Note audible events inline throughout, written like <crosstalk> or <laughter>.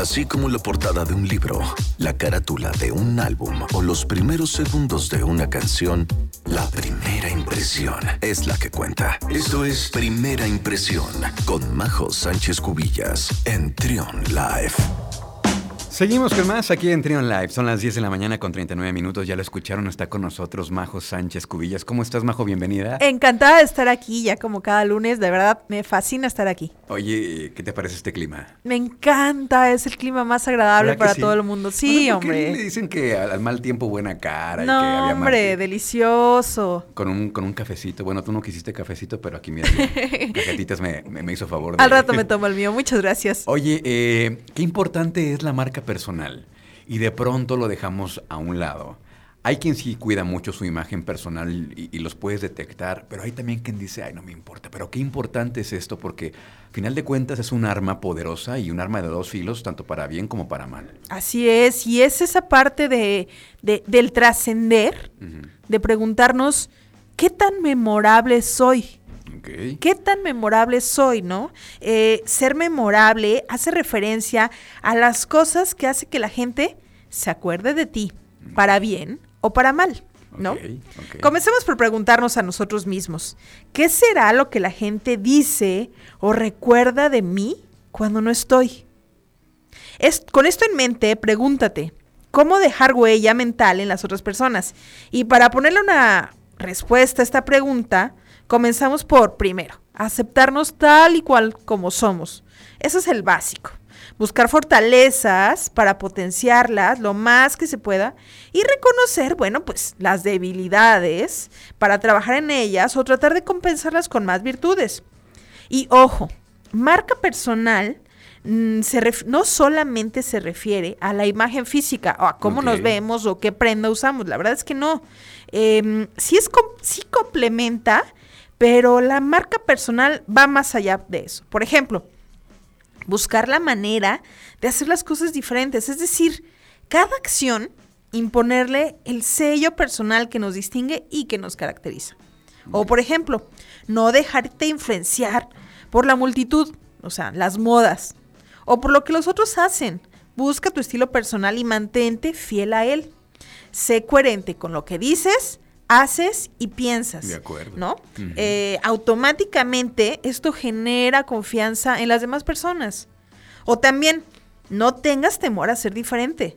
así como la portada de un libro, la carátula de un álbum o los primeros segundos de una canción, la primera impresión es la que cuenta. Esto es Primera Impresión con Majo Sánchez Cubillas en Trion Live. Seguimos con más aquí en Trion Live. Son las 10 de la mañana con 39 minutos. Ya lo escucharon, está con nosotros Majo Sánchez Cubillas. ¿Cómo estás, Majo? Bienvenida. Encantada de estar aquí, ya como cada lunes. De verdad, me fascina estar aquí. Oye, ¿qué te parece este clima? Me encanta, es el clima más agradable para todo el mundo. Sí, hombre. le dicen que al, mal tiempo buena cara? No, y que había hombre, delicioso. Con un, con un cafecito. Bueno, tú no quisiste cafecito, pero aquí mira, <laughs> cajetitas me, me, hizo favor. De... Al rato me tomo el mío. Muchas gracias. Oye, eh, qué importante es la marca personal y de pronto lo dejamos a un lado. Hay quien sí cuida mucho su imagen personal y, los puedes detectar, pero hay también quien dice, ay, no me importa, pero qué importante es esto porque, al final de cuentas, es un arma poderosa y un arma de dos filos, tanto para bien como para mal. Así es, y es esa parte de, del trascender, de preguntarnos, ¿qué tan memorable soy? ¿Qué tan memorable soy, no? Eh, ser memorable hace referencia a las cosas que hace que la gente se acuerde de ti, para bien o para mal. ¿No? Comencemos por preguntarnos a nosotros mismos, ¿qué será lo que la gente dice o recuerda de mí cuando no estoy? Es, con esto en mente, pregúntate, ¿cómo dejar huella mental en las otras personas? Y para ponerle una respuesta a esta pregunta, Comenzamos por, primero, aceptarnos tal y cual como somos. Eso es el básico. Buscar fortalezas para potenciarlas lo más que se pueda y reconocer, bueno, pues las debilidades para trabajar en ellas o tratar de compensarlas con más virtudes. Y ojo, marca personal mm, no solamente se refiere a la imagen física o a cómo nos vemos o qué prenda usamos, la verdad es que no. Eh, sí, es, sí complementa pero la marca personal va más allá de eso. Por ejemplo, buscar la manera de hacer las cosas diferentes, es decir, cada acción imponerle el sello personal que nos distingue y que nos caracteriza. O por ejemplo, no dejarte influenciar por la multitud, o sea, las modas, o por lo que los otros hacen. Busca tu estilo personal y mantente fiel a él. Sé coherente con lo que dices haces y piensas. De acuerdo. ¿No? Eh, automáticamente esto genera confianza en las demás personas. O también, no tengas temor a ser diferente.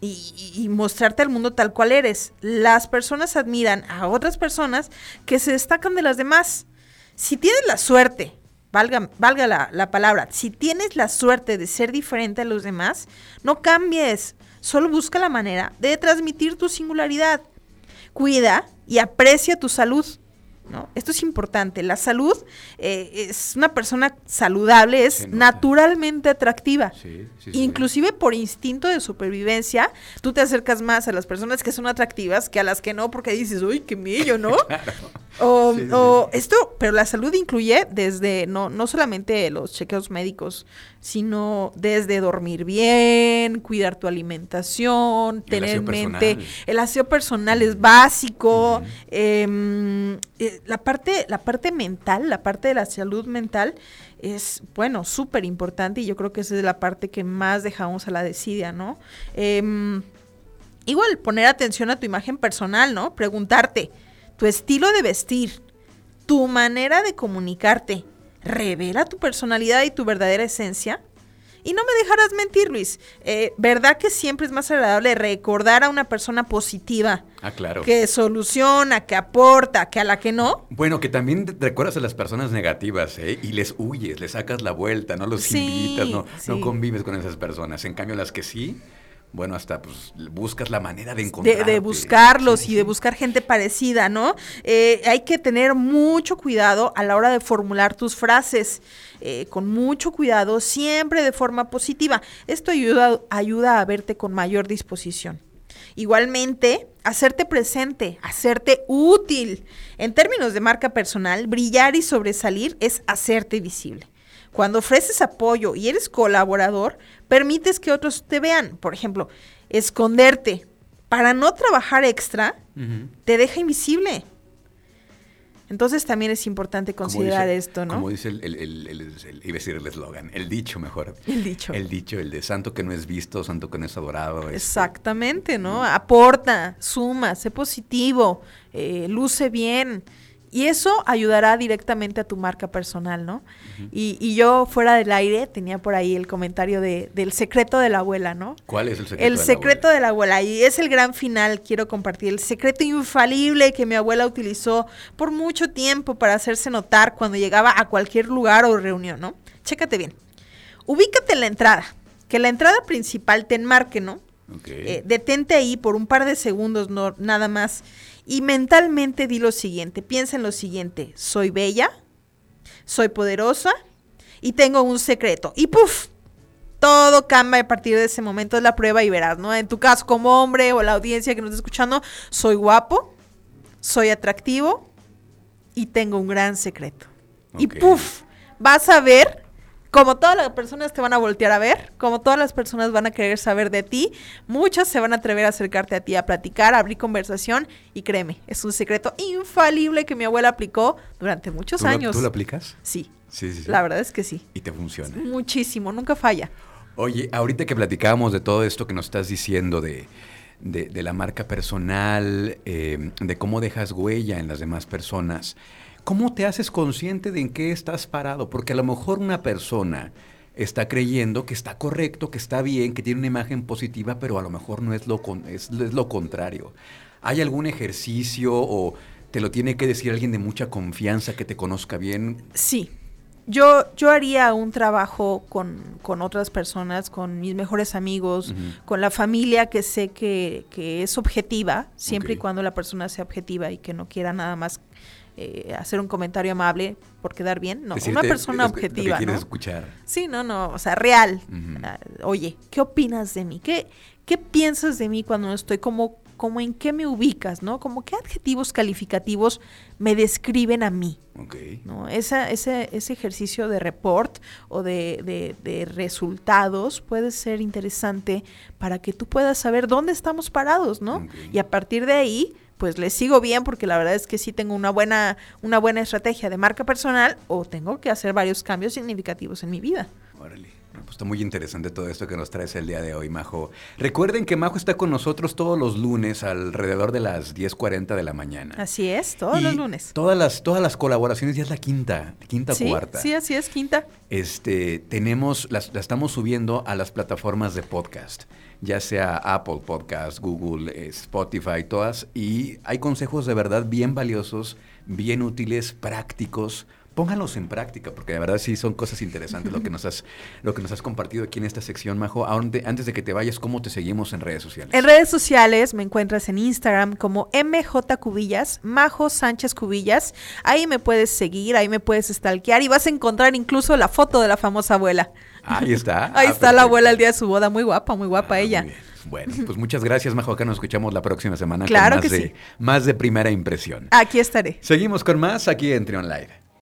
Y, y, mostrarte al mundo tal cual eres. Las personas admiran a otras personas que se destacan de las demás. Si tienes la suerte, valga, valga la, la, palabra, si tienes la suerte de ser diferente a los demás, no cambies. Solo busca la manera de transmitir tu singularidad cuida y aprecia tu salud. ¿No? Esto es importante. La salud eh, es una persona saludable, es naturalmente atractiva. Inclusive por instinto de supervivencia, tú te acercas más a las personas que son atractivas que a las que no, porque dices, uy, qué millo, ¿no? <laughs> O, esto, pero la salud incluye desde, no, no solamente los chequeos médicos, sino desde dormir bien, cuidar tu alimentación, tener en mente, el aseo personal es básico, em, eh, la, parte, la parte mental, la parte de la salud mental es, bueno, súper importante y yo creo que esa es la parte que más dejamos a la desidia, ¿no? Em, igual, poner atención a tu imagen personal, ¿no? Preguntarte, tu estilo de vestir, tu manera de comunicarte, revela tu personalidad y tu verdadera esencia. Y no me dejarás mentir, Luis. Eh, ¿Verdad que siempre es más agradable recordar a una persona positiva? Ah, claro. Que soluciona, que aporta, que a la que no. Bueno, que también recuerdas a las personas negativas, ¿eh? Y les huyes, les sacas la vuelta, no los invitas, no, no convives con esas personas. En cambio, las que sí, bueno, hasta pues buscas la manera de encontrar. De, buscarlos y de buscar gente parecida, ¿no? Eh, hay que tener mucho cuidado a la hora de formular tus frases, eh, con mucho cuidado, siempre de forma positiva. Esto ayuda, ayuda a verte con mayor disposición. Igualmente, hacerte presente, hacerte útil. En términos de marca personal, brillar y sobresalir es hacerte visible. Cuando ofreces apoyo y eres colaborador, permites que otros te vean. Por ejemplo, esconderte para no trabajar extra te deja invisible. Entonces también es importante considerar esto, ¿no? Como dice el, el, el, iba a decir el eslogan, el dicho mejor. El dicho. El dicho, el de santo que no es visto, santo que no es adorado. Este. Exactamente, ¿no? Aporta, suma, sé positivo, eh, luce bien. Y eso ayudará directamente a tu marca personal, ¿no? y, yo fuera del aire tenía por ahí el comentario de, del secreto de la abuela, ¿no? ¿Cuál es el secreto? El secreto de la abuela. Y es el gran final, quiero compartir. El secreto infalible que mi abuela utilizó por mucho tiempo para hacerse notar cuando llegaba a cualquier lugar o reunión, ¿no? Chécate bien. Ubícate en la entrada. Que la entrada principal te enmarque, ¿no? Eh, detente ahí por un par de segundos, no, nada más y mentalmente di lo siguiente, piensa en lo siguiente, soy bella, soy poderosa y tengo un secreto. Y puff, todo cambia a partir de ese momento, es la prueba y verás, ¿no? En tu caso como hombre o la audiencia que nos está escuchando, soy guapo, soy atractivo y tengo un gran secreto. Y puff, vas a ver como todas las personas te van a voltear a ver, como todas las personas van a querer saber de ti, muchas se van a atrever a acercarte a ti a platicar, a abrir conversación y créeme, es un secreto infalible que mi abuela aplicó durante muchos años. ¿Tú lo aplicas? Sí. Sí, sí, La verdad es que sí. Y te funciona. Muchísimo, nunca falla. Oye, ahorita que platicábamos de todo esto que nos estás diciendo de, de, la marca personal, eh, de cómo dejas huella en las demás personas, ¿Cómo te haces consciente de en qué estás parado? Porque a lo mejor una persona está creyendo que está correcto, que está bien, que tiene una imagen positiva, pero a lo mejor no es lo, es, lo contrario. ¿Hay algún ejercicio o te lo tiene que decir alguien de mucha confianza que te conozca bien? Sí. Yo, yo haría un trabajo con, otras personas, con mis mejores amigos, con la familia que sé que, es objetiva, siempre y cuando la persona sea objetiva y que no quiera nada más eh, hacer un comentario amable por quedar bien, no, una persona objetiva. ¿no? escuchar. Sí, no, no, o sea, real. Ah, oye, ¿qué opinas de mí? ¿Qué, qué piensas de mí cuando no estoy como, como en qué me ubicas, ¿no? Como qué adjetivos calificativos me describen a mí. Okay. ¿no? Esa, ese, ese ejercicio de report o de, de, resultados puede ser interesante para que tú puedas saber dónde estamos parados, ¿no? Y a partir de ahí pues le sigo bien porque la verdad es que sí tengo una buena, una buena estrategia de marca personal o tengo que hacer varios cambios significativos en mi vida. Órale. Pues está muy interesante todo esto que nos traes el día de hoy, Majo. Recuerden que Majo está con nosotros todos los lunes alrededor de las 10.40 de la mañana. Así es, todos los lunes. Todas las, todas las colaboraciones, ya es la quinta, quinta sí, cuarta. Sí, así es, quinta. Este, tenemos, las, la estamos subiendo a las plataformas de podcast ya sea Apple Podcast, Google, eh, Spotify, todas, y hay consejos de verdad bien valiosos, bien útiles, prácticos. Pónganlos en práctica, porque de verdad sí son cosas interesantes lo que nos has, lo que nos has compartido aquí en esta sección, Majo. Antes de que te vayas, ¿cómo te seguimos en redes sociales? En redes sociales me encuentras en Instagram como MJ Cubillas, Majo Sánchez Cubillas. Ahí me puedes seguir, ahí me puedes stalkear y vas a encontrar incluso la foto de la famosa abuela. Ahí está. <laughs> Ahí ah, está la abuela el día de su boda, muy guapa, muy guapa ah, ella. Bueno, pues muchas gracias, Majo. Acá nos escuchamos la próxima semana claro con más, que de, sí. más de primera impresión. Aquí estaré. Seguimos con más aquí en Trion Live.